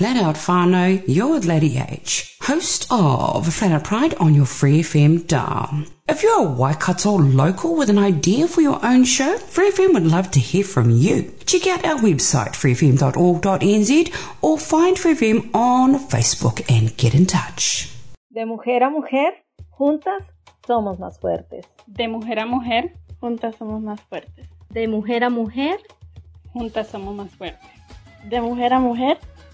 Flat Out Whānau, you're with Lady H, host of Flat Out Pride on your Free FM dial. If you're a Waikato local with an idea for your own show, Free FM would love to hear from you. Check out our website, freefm.org.nz, or find Free FM on Facebook and get in touch. De mujer a mujer, juntas somos más fuertes. De mujer a mujer, juntas somos más fuertes. De mujer a mujer, juntas somos más fuertes. De mujer a mujer,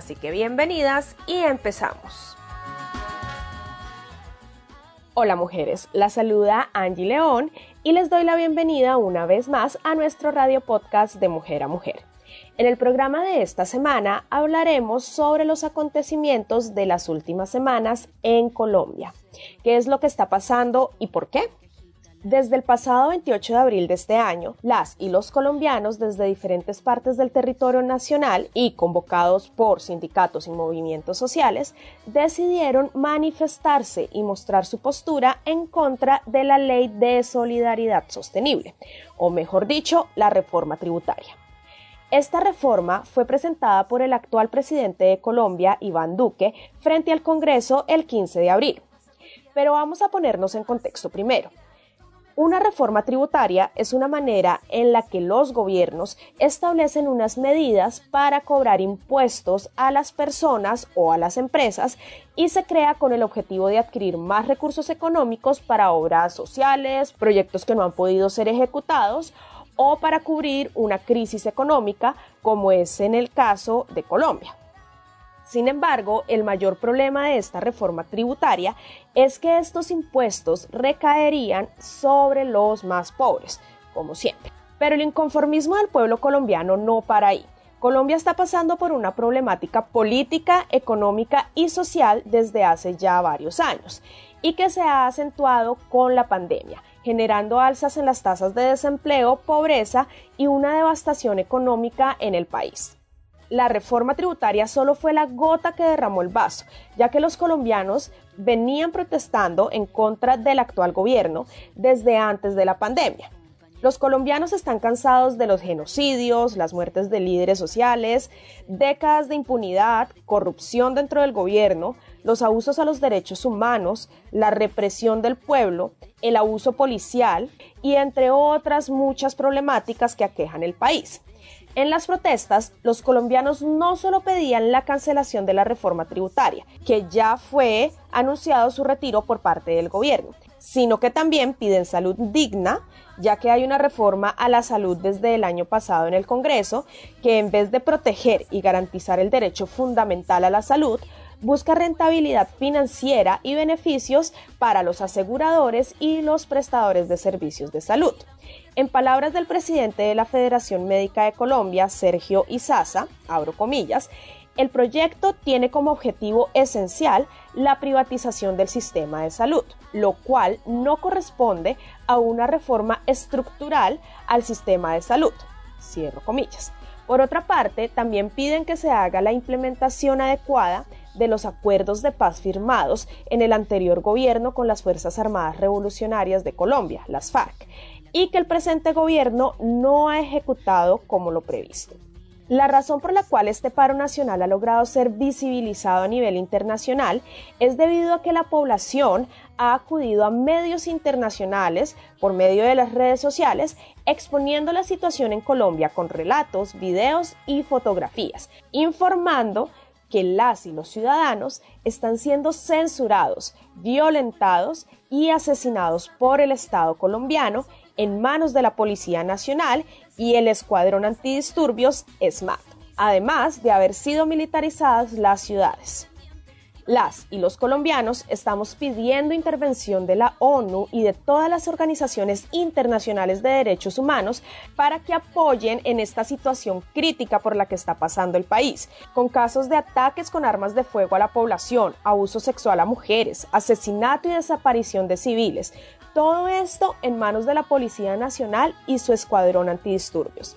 Así que bienvenidas y empezamos. Hola mujeres, la saluda Angie León y les doy la bienvenida una vez más a nuestro radio podcast de Mujer a Mujer. En el programa de esta semana hablaremos sobre los acontecimientos de las últimas semanas en Colombia. ¿Qué es lo que está pasando y por qué? Desde el pasado 28 de abril de este año, las y los colombianos desde diferentes partes del territorio nacional y convocados por sindicatos y movimientos sociales decidieron manifestarse y mostrar su postura en contra de la ley de solidaridad sostenible, o mejor dicho, la reforma tributaria. Esta reforma fue presentada por el actual presidente de Colombia, Iván Duque, frente al Congreso el 15 de abril. Pero vamos a ponernos en contexto primero. Una reforma tributaria es una manera en la que los gobiernos establecen unas medidas para cobrar impuestos a las personas o a las empresas y se crea con el objetivo de adquirir más recursos económicos para obras sociales, proyectos que no han podido ser ejecutados o para cubrir una crisis económica como es en el caso de Colombia. Sin embargo, el mayor problema de esta reforma tributaria es que estos impuestos recaerían sobre los más pobres, como siempre. Pero el inconformismo del pueblo colombiano no para ahí. Colombia está pasando por una problemática política, económica y social desde hace ya varios años y que se ha acentuado con la pandemia, generando alzas en las tasas de desempleo, pobreza y una devastación económica en el país la reforma tributaria solo fue la gota que derramó el vaso, ya que los colombianos venían protestando en contra del actual gobierno desde antes de la pandemia. Los colombianos están cansados de los genocidios, las muertes de líderes sociales, décadas de impunidad, corrupción dentro del gobierno, los abusos a los derechos humanos, la represión del pueblo, el abuso policial y entre otras muchas problemáticas que aquejan el país. En las protestas, los colombianos no solo pedían la cancelación de la reforma tributaria, que ya fue anunciado su retiro por parte del gobierno, sino que también piden salud digna, ya que hay una reforma a la salud desde el año pasado en el Congreso, que en vez de proteger y garantizar el derecho fundamental a la salud, busca rentabilidad financiera y beneficios para los aseguradores y los prestadores de servicios de salud. En palabras del presidente de la Federación Médica de Colombia, Sergio Izaza, abro comillas, el proyecto tiene como objetivo esencial la privatización del sistema de salud, lo cual no corresponde a una reforma estructural al sistema de salud. Cierro comillas. Por otra parte, también piden que se haga la implementación adecuada de los acuerdos de paz firmados en el anterior gobierno con las Fuerzas Armadas Revolucionarias de Colombia, las FARC, y que el presente gobierno no ha ejecutado como lo previsto. La razón por la cual este paro nacional ha logrado ser visibilizado a nivel internacional es debido a que la población ha acudido a medios internacionales por medio de las redes sociales exponiendo la situación en Colombia con relatos, videos y fotografías, informando que las y los ciudadanos están siendo censurados, violentados y asesinados por el Estado colombiano en manos de la Policía Nacional y el Escuadrón Antidisturbios SMAT, además de haber sido militarizadas las ciudades. Las y los colombianos estamos pidiendo intervención de la ONU y de todas las organizaciones internacionales de derechos humanos para que apoyen en esta situación crítica por la que está pasando el país, con casos de ataques con armas de fuego a la población, abuso sexual a mujeres, asesinato y desaparición de civiles, todo esto en manos de la Policía Nacional y su escuadrón antidisturbios.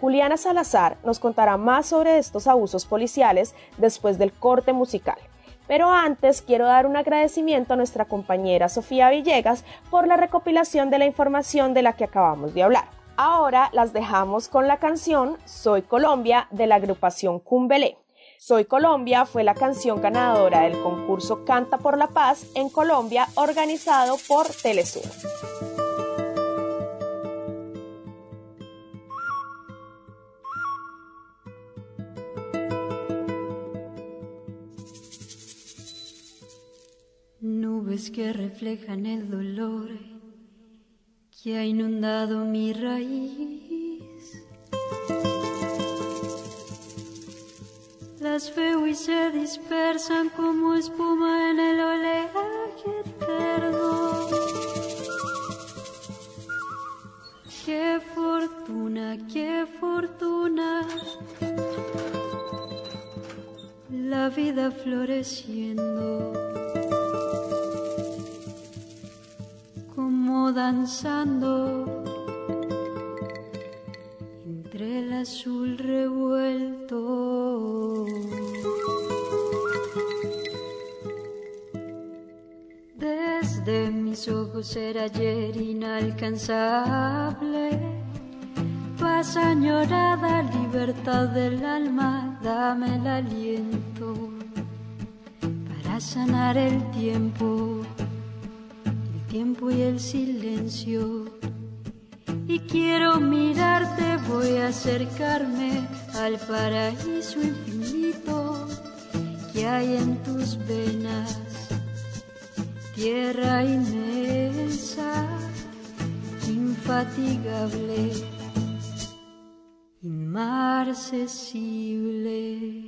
Juliana Salazar nos contará más sobre estos abusos policiales después del corte musical. Pero antes quiero dar un agradecimiento a nuestra compañera Sofía Villegas por la recopilación de la información de la que acabamos de hablar. Ahora las dejamos con la canción Soy Colombia de la agrupación Cumbelé. Soy Colombia fue la canción ganadora del concurso Canta por la Paz en Colombia organizado por Telesur. Nubes que reflejan el dolor que ha inundado mi raíz. Las veo y se dispersan como espuma en el oleaje eterno. Qué fortuna, qué fortuna. La vida floreciendo. Danzando entre el azul revuelto. Desde mis ojos era ayer inalcanzable. Paz añorada, libertad del alma, dame el aliento para sanar el tiempo, tiempo y el silencio y quiero mirarte, voy a acercarme al paraíso infinito que hay en tus venas, tierra inmensa, infatigable, inmarcesible.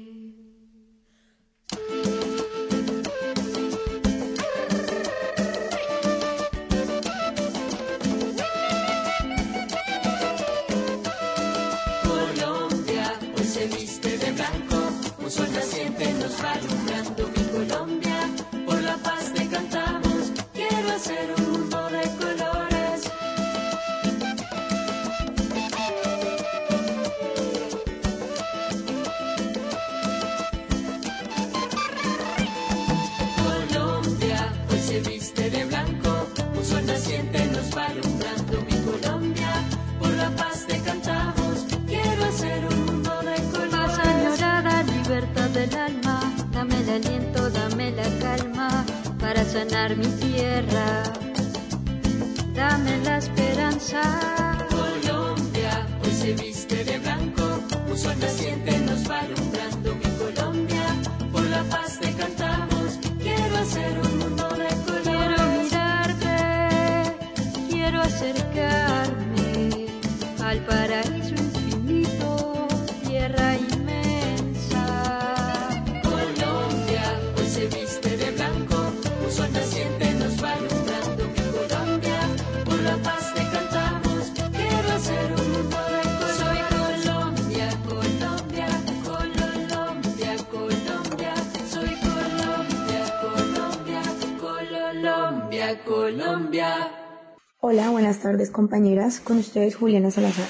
Buenas tardes compañeras, con ustedes Juliana Salazar.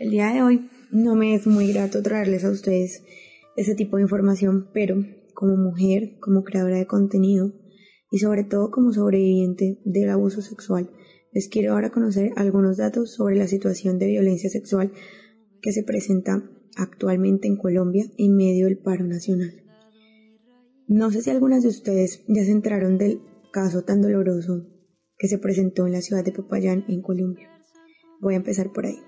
El día de hoy no me es muy grato traerles a ustedes ese tipo de información, pero como mujer, como creadora de contenido y sobre todo como sobreviviente del abuso sexual, les quiero ahora conocer algunos datos sobre la situación de violencia sexual que se presenta actualmente en Colombia en medio del paro nacional. No sé si algunas de ustedes ya se enteraron del caso tan doloroso que se presentó en la ciudad de Popayán, en Colombia. Voy a empezar por ahí.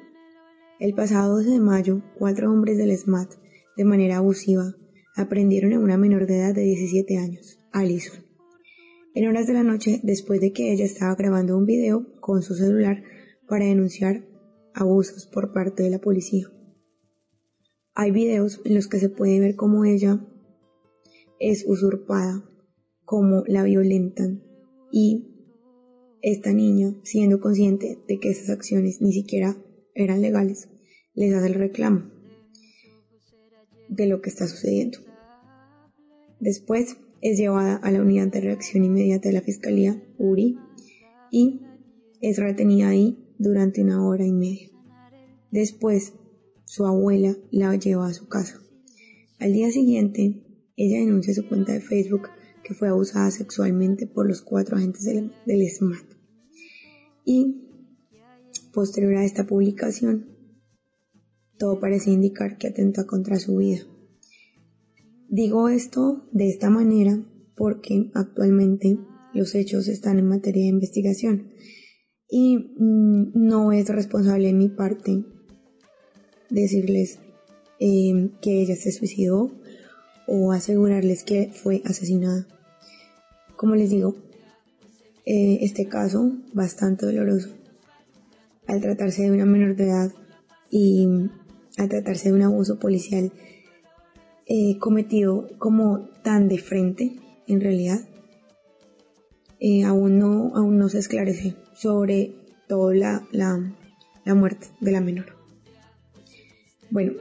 El pasado 12 de mayo, cuatro hombres del SMAT, de manera abusiva, aprendieron a una menor de edad de 17 años, Alison. En horas de la noche, después de que ella estaba grabando un video con su celular para denunciar abusos por parte de la policía. Hay videos en los que se puede ver cómo ella es usurpada, cómo la violentan y esta niña, siendo consciente de que esas acciones ni siquiera eran legales, les hace el reclamo de lo que está sucediendo. Después es llevada a la unidad de reacción inmediata de la Fiscalía, URI, y es retenida ahí durante una hora y media. Después, su abuela la lleva a su casa. Al día siguiente, ella denuncia su cuenta de Facebook que fue abusada sexualmente por los cuatro agentes del, del SMAT. Y posterior a esta publicación, todo parece indicar que atenta contra su vida. Digo esto de esta manera porque actualmente los hechos están en materia de investigación y mmm, no es responsable de mi parte decirles eh, que ella se suicidó o asegurarles que fue asesinada. Como les digo, eh, este caso bastante doloroso al tratarse de una menor de edad y al tratarse de un abuso policial eh, cometido como tan de frente en realidad eh, aún no aún no se esclarece sobre toda la, la, la muerte de la menor bueno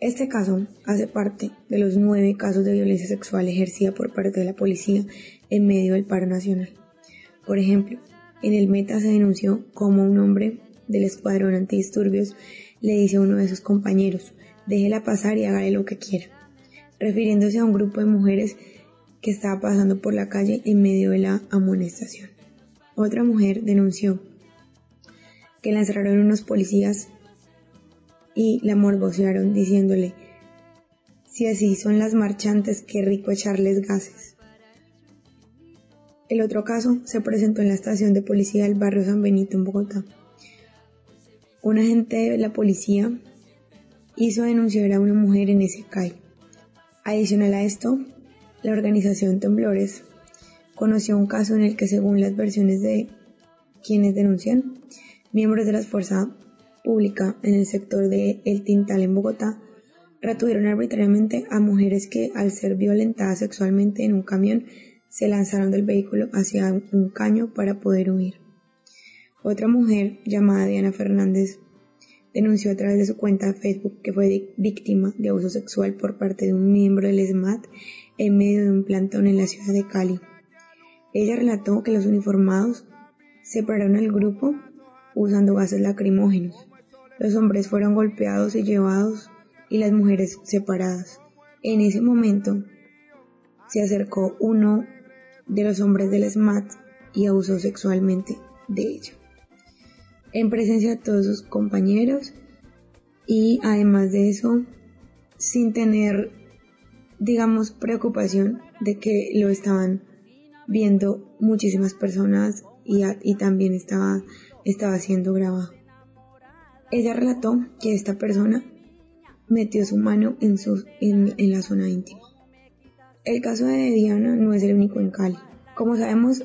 este caso hace parte de los nueve casos de violencia sexual ejercida por parte de la policía en medio del paro nacional. Por ejemplo, en el Meta se denunció como un hombre del escuadrón antidisturbios le dice a uno de sus compañeros, déjela pasar y hágale lo que quiera, refiriéndose a un grupo de mujeres que estaba pasando por la calle en medio de la amonestación. Otra mujer denunció que la encerraron unos policías y la morbosearon diciéndole, si así son las marchantes, qué rico echarles gases. El otro caso se presentó en la estación de policía del barrio San Benito en Bogotá. Un agente de la policía hizo denunciar a una mujer en ese CAI. Adicional a esto, la organización Temblores conoció un caso en el que, según las versiones de quienes denuncian, miembros de la fuerza pública en el sector de El Tintal en Bogotá retuvieron arbitrariamente a mujeres que, al ser violentadas sexualmente en un camión, se lanzaron del vehículo hacia un caño para poder huir. Otra mujer, llamada Diana Fernández, denunció a través de su cuenta de Facebook que fue víctima de abuso sexual por parte de un miembro del SMAT en medio de un plantón en la ciudad de Cali. Ella relató que los uniformados separaron al grupo usando gases lacrimógenos. Los hombres fueron golpeados y llevados y las mujeres separadas. En ese momento se acercó uno de los hombres del SMAT y abusó sexualmente de ella. En presencia de todos sus compañeros y además de eso, sin tener, digamos, preocupación de que lo estaban viendo muchísimas personas y, y también estaba, estaba siendo grabado. Ella relató que esta persona metió su mano en, su, en, en la zona íntima. El caso de Diana no es el único en Cali. Como sabemos,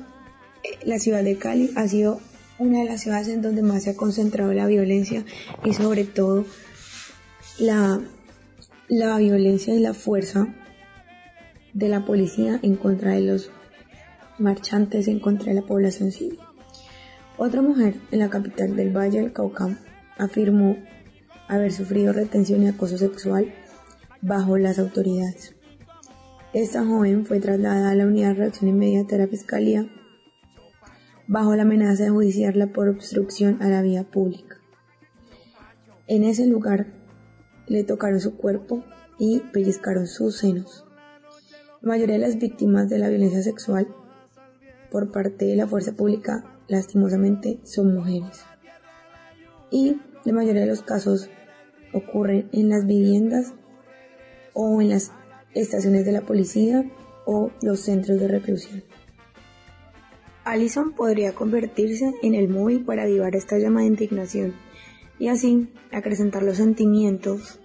la ciudad de Cali ha sido una de las ciudades en donde más se ha concentrado la violencia y sobre todo la, la violencia y la fuerza de la policía en contra de los marchantes, en contra de la población civil. Otra mujer en la capital del Valle del Cauca afirmó haber sufrido retención y acoso sexual bajo las autoridades. Esta joven fue trasladada a la unidad de reacción inmediata de la Fiscalía bajo la amenaza de judiciarla por obstrucción a la vía pública. En ese lugar le tocaron su cuerpo y pellizcaron sus senos. La mayoría de las víctimas de la violencia sexual por parte de la fuerza pública, lastimosamente, son mujeres. Y la mayoría de los casos ocurren en las viviendas o en las estaciones de la policía o los centros de reclusión. Allison podría convertirse en el móvil para avivar esta llama de indignación y así acrecentar los sentimientos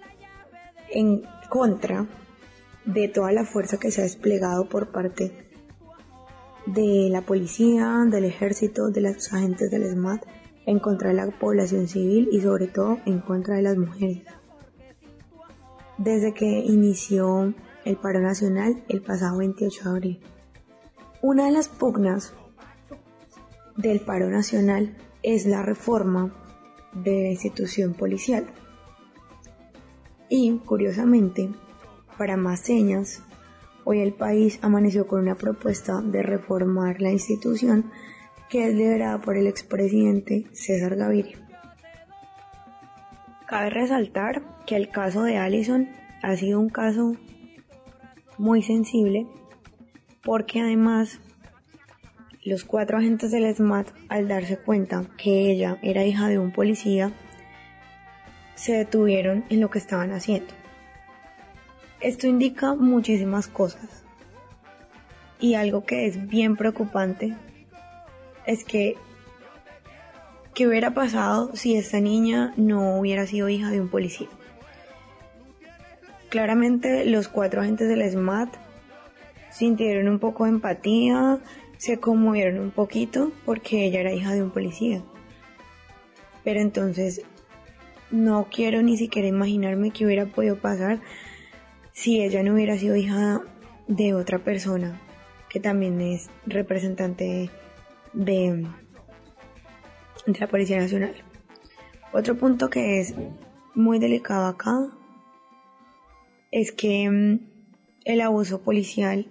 en contra de toda la fuerza que se ha desplegado por parte de la policía, del ejército, de los agentes del SMAT en contra de la población civil y sobre todo en contra de las mujeres. Desde que inició el paro nacional el pasado 28 de abril. Una de las pugnas del paro nacional es la reforma de la institución policial. Y, curiosamente, para más señas, hoy el país amaneció con una propuesta de reformar la institución que es liderada por el expresidente César Gaviria. Cabe resaltar que el caso de Allison ha sido un caso muy sensible porque además los cuatro agentes del SMAT al darse cuenta que ella era hija de un policía se detuvieron en lo que estaban haciendo. Esto indica muchísimas cosas y algo que es bien preocupante es que qué hubiera pasado si esta niña no hubiera sido hija de un policía. Claramente los cuatro agentes del SMAT sintieron un poco de empatía, se conmovieron un poquito porque ella era hija de un policía. Pero entonces no quiero ni siquiera imaginarme qué hubiera podido pasar si ella no hubiera sido hija de otra persona que también es representante de, de la Policía Nacional. Otro punto que es muy delicado acá es que mm, el abuso policial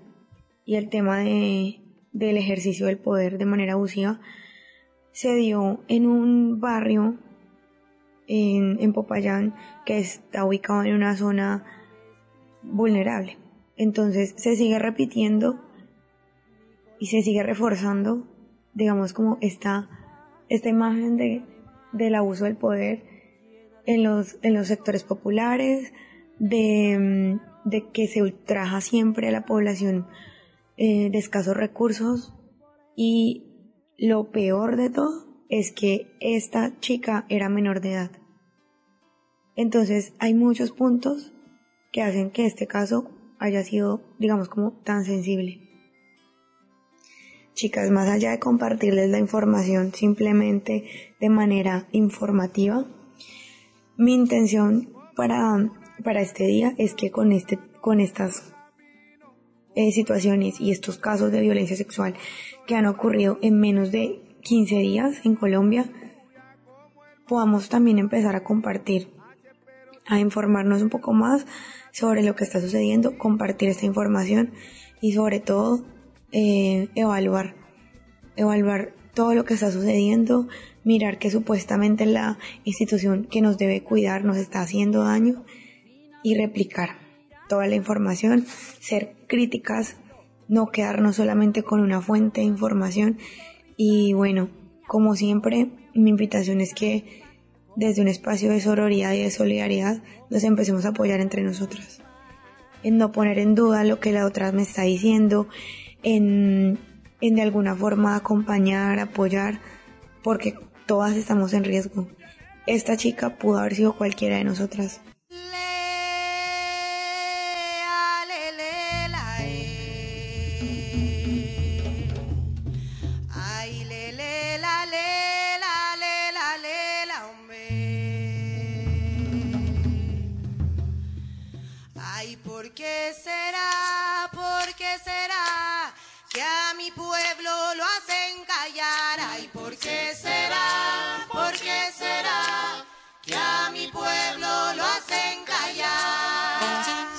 y el tema de, del ejercicio del poder de manera abusiva se dio en un barrio en, en Popayán que está ubicado en una zona vulnerable. Entonces se sigue repitiendo y se sigue reforzando, digamos, como esta, esta imagen de, del abuso del poder en los, en los sectores populares, de, de que se ultraja siempre a la población eh, de escasos recursos y lo peor de todo es que esta chica era menor de edad. Entonces hay muchos puntos que hacen que este caso haya sido, digamos, como tan sensible. Chicas, más allá de compartirles la información simplemente de manera informativa, mi intención para, para este día es que con, este, con estas eh, situaciones y estos casos de violencia sexual que han ocurrido en menos de 15 días en Colombia, podamos también empezar a compartir, a informarnos un poco más sobre lo que está sucediendo, compartir esta información y sobre todo eh, evaluar, evaluar todo lo que está sucediendo, mirar que supuestamente la institución que nos debe cuidar nos está haciendo daño y replicar toda la información, ser críticas, no quedarnos solamente con una fuente de información y bueno, como siempre, mi invitación es que desde un espacio de sororidad y de solidaridad nos empecemos a apoyar entre nosotras. En no poner en duda lo que la otra me está diciendo, en, en de alguna forma acompañar, apoyar, porque todas estamos en riesgo. Esta chica pudo haber sido cualquiera de nosotras. Ay, ¿por qué será? ¿Por qué será que a mi pueblo lo hacen callar?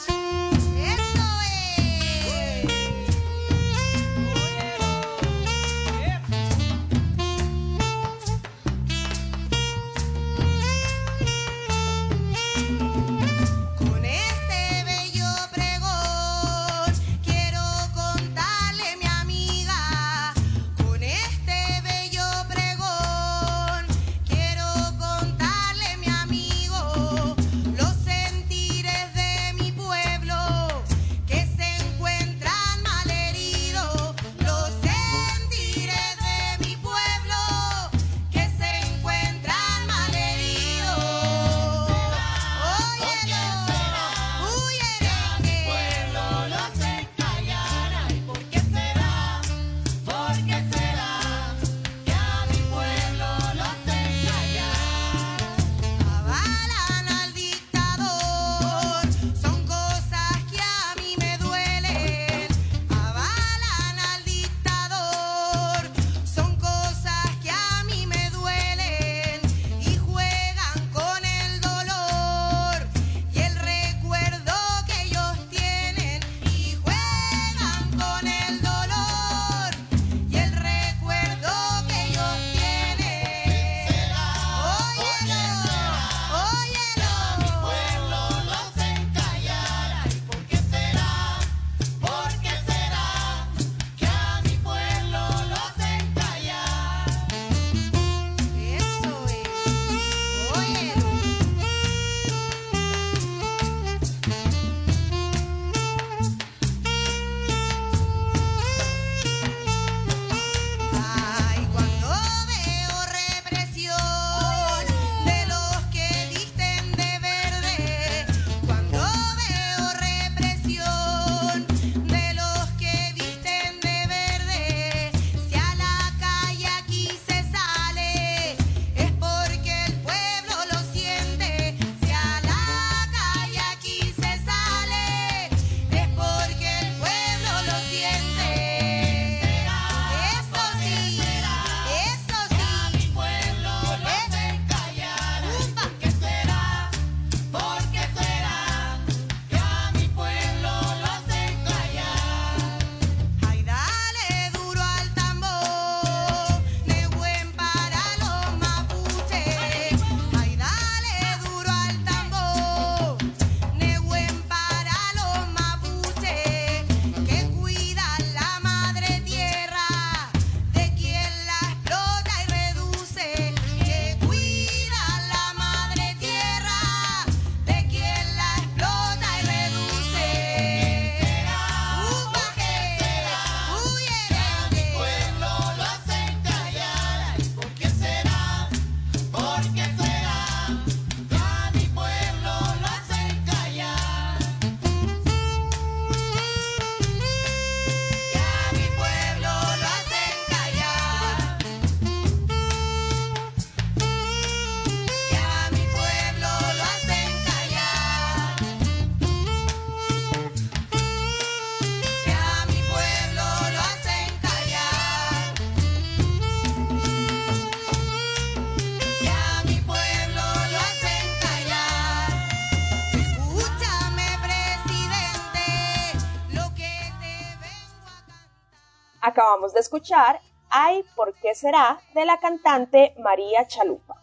Acabamos de escuchar Ay, ¿por qué será? de la cantante María Chalupa.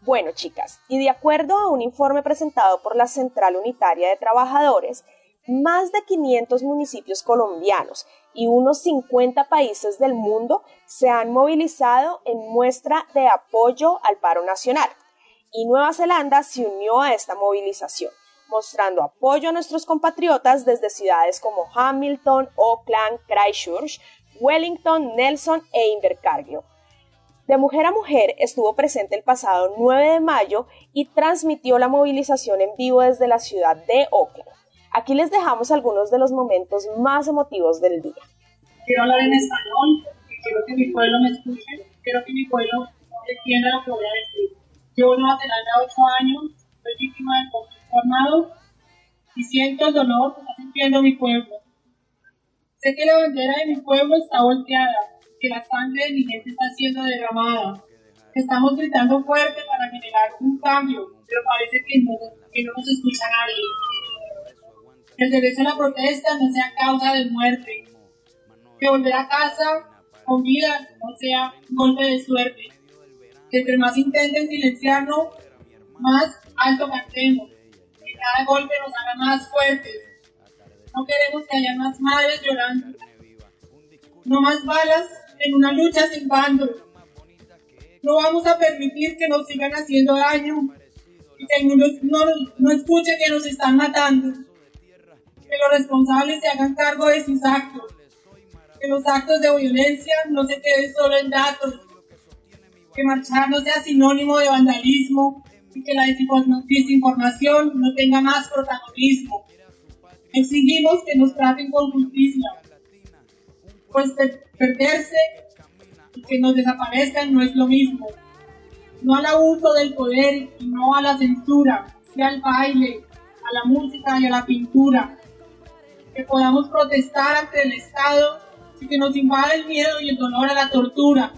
Bueno, chicas, y de acuerdo a un informe presentado por la Central Unitaria de Trabajadores, más de 500 municipios colombianos y unos 50 países del mundo se han movilizado en muestra de apoyo al paro nacional. Y Nueva Zelanda se unió a esta movilización, mostrando apoyo a nuestros compatriotas desde ciudades como Hamilton, Auckland, Christchurch, Wellington, Nelson e Invercargill. De Mujer a Mujer estuvo presente el pasado 9 de mayo y transmitió la movilización en vivo desde la ciudad de Auckland. Aquí les dejamos algunos de los momentos más emotivos del día. Quiero hablar en español, quiero que mi pueblo me escuche, quiero que mi pueblo entienda lo que voy a decir. Yo Nueva Zelanda 8 años, soy víctima del conflicto armado y siento el dolor que está sintiendo mi pueblo. Sé que la bandera de mi pueblo está volteada, que la sangre de mi gente está siendo derramada, estamos gritando fuerte para generar un cambio, pero parece que no, que no nos escucha nadie el derecho a la protesta no sea causa de muerte, que volver a casa con vida no sea un golpe de suerte, que entre más intenten silenciarnos, más alto cantemos, que cada golpe nos haga más fuertes. No queremos que haya más madres llorando, no más balas en una lucha sin bando. No vamos a permitir que nos sigan haciendo daño. Y que el mundo no, no escuche que nos están matando. Que los responsables se hagan cargo de sus actos, que los actos de violencia no se queden solo en datos, que marchar no sea sinónimo de vandalismo. Y que la desinformación no tenga más protagonismo. Exigimos que nos traten con justicia, pues perderse y que nos desaparezcan no es lo mismo. No al abuso del poder y no a la censura, sí al baile, a la música y a la pintura, que podamos protestar ante el Estado y que nos invada el miedo y el dolor a la tortura.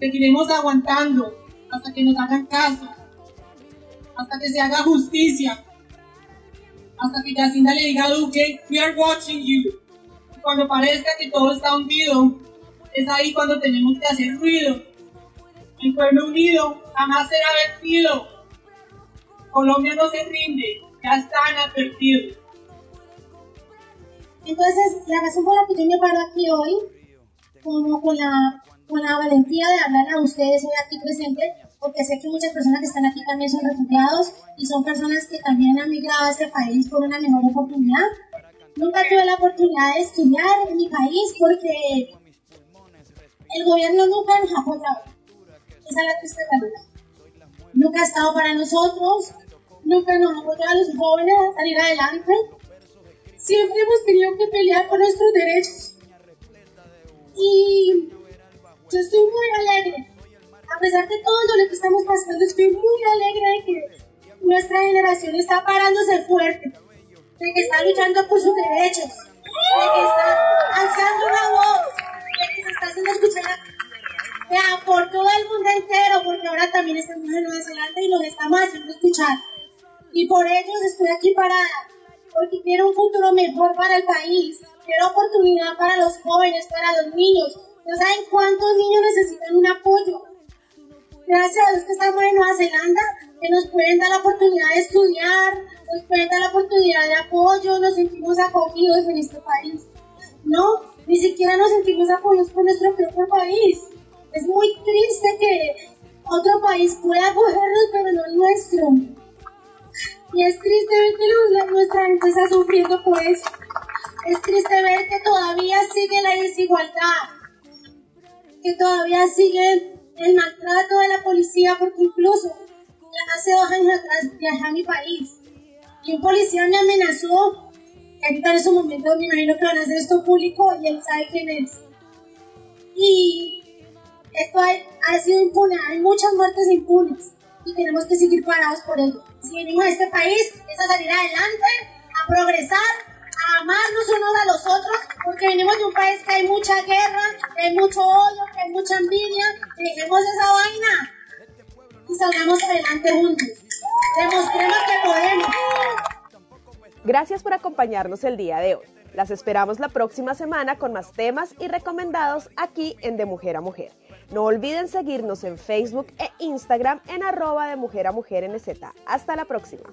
Seguiremos aguantando hasta que nos hagan caso, hasta que se haga justicia, hasta que Jacinda le diga a Duque, we are watching you. cuando parezca que todo está hundido, es ahí cuando tenemos que hacer ruido. El pueblo unido jamás será vencido. Colombia no se rinde, ya están advertidos. Entonces, la razón por la que yo me paro aquí hoy, como con la, con la valentía de hablar a ustedes hoy aquí presentes, porque sé que muchas personas que están aquí también son refugiados y son personas que también han migrado a este país por una mejor oportunidad. Nunca tuve la oportunidad de estudiar en mi país porque el gobierno nunca nos ha. Esa es la triste realidad. Nunca ha estado para nosotros, nunca nos ha apoyado a los jóvenes a salir adelante siempre hemos tenido que pelear por nuestros derechos. Y yo estoy muy alegre. A pesar de todo lo que estamos pasando, estoy muy alegre de que nuestra generación está parándose fuerte, de que está luchando por sus derechos, de que está alzando una voz, de que se está haciendo escuchar por todo el mundo entero, porque ahora también estamos en Nueva Zelanda y los estamos haciendo escuchar. Y por ellos estoy aquí parada porque quiero un futuro mejor para el país, quiero oportunidad para los jóvenes, para los niños. No saben cuántos niños necesitan un apoyo. Gracias a Dios que estamos en Nueva Zelanda, que nos pueden dar la oportunidad de estudiar, nos pueden dar la oportunidad de apoyo, nos sentimos acogidos en este país. No, ni siquiera nos sentimos acogidos por nuestro propio país. Es muy triste que otro país pueda acogernos, pero no el nuestro. Y es triste ver que nuestra gente está sufriendo por eso. Es triste ver que todavía sigue la desigualdad, que todavía sigue el maltrato de la policía, porque incluso hace dos años atrás viajé a mi país y un policía me amenazó, ahorita en ese momento me imagino que van a hacer esto público y él sabe quién es. Y esto ha, ha sido impune, hay muchas muertes impunes y tenemos que seguir parados por ello. Si venimos a este país es a salir adelante, a progresar, a amarnos unos a los otros, porque venimos de un país que hay mucha guerra, que hay mucho odio, que hay mucha envidia. Dejemos esa vaina y salgamos adelante juntos. Demostremos que podemos. Gracias por acompañarnos el día de hoy. Las esperamos la próxima semana con más temas y recomendados aquí en De Mujer a Mujer. No olviden seguirnos en Facebook e Instagram en arroba de mujer a mujer NZ. Hasta la próxima.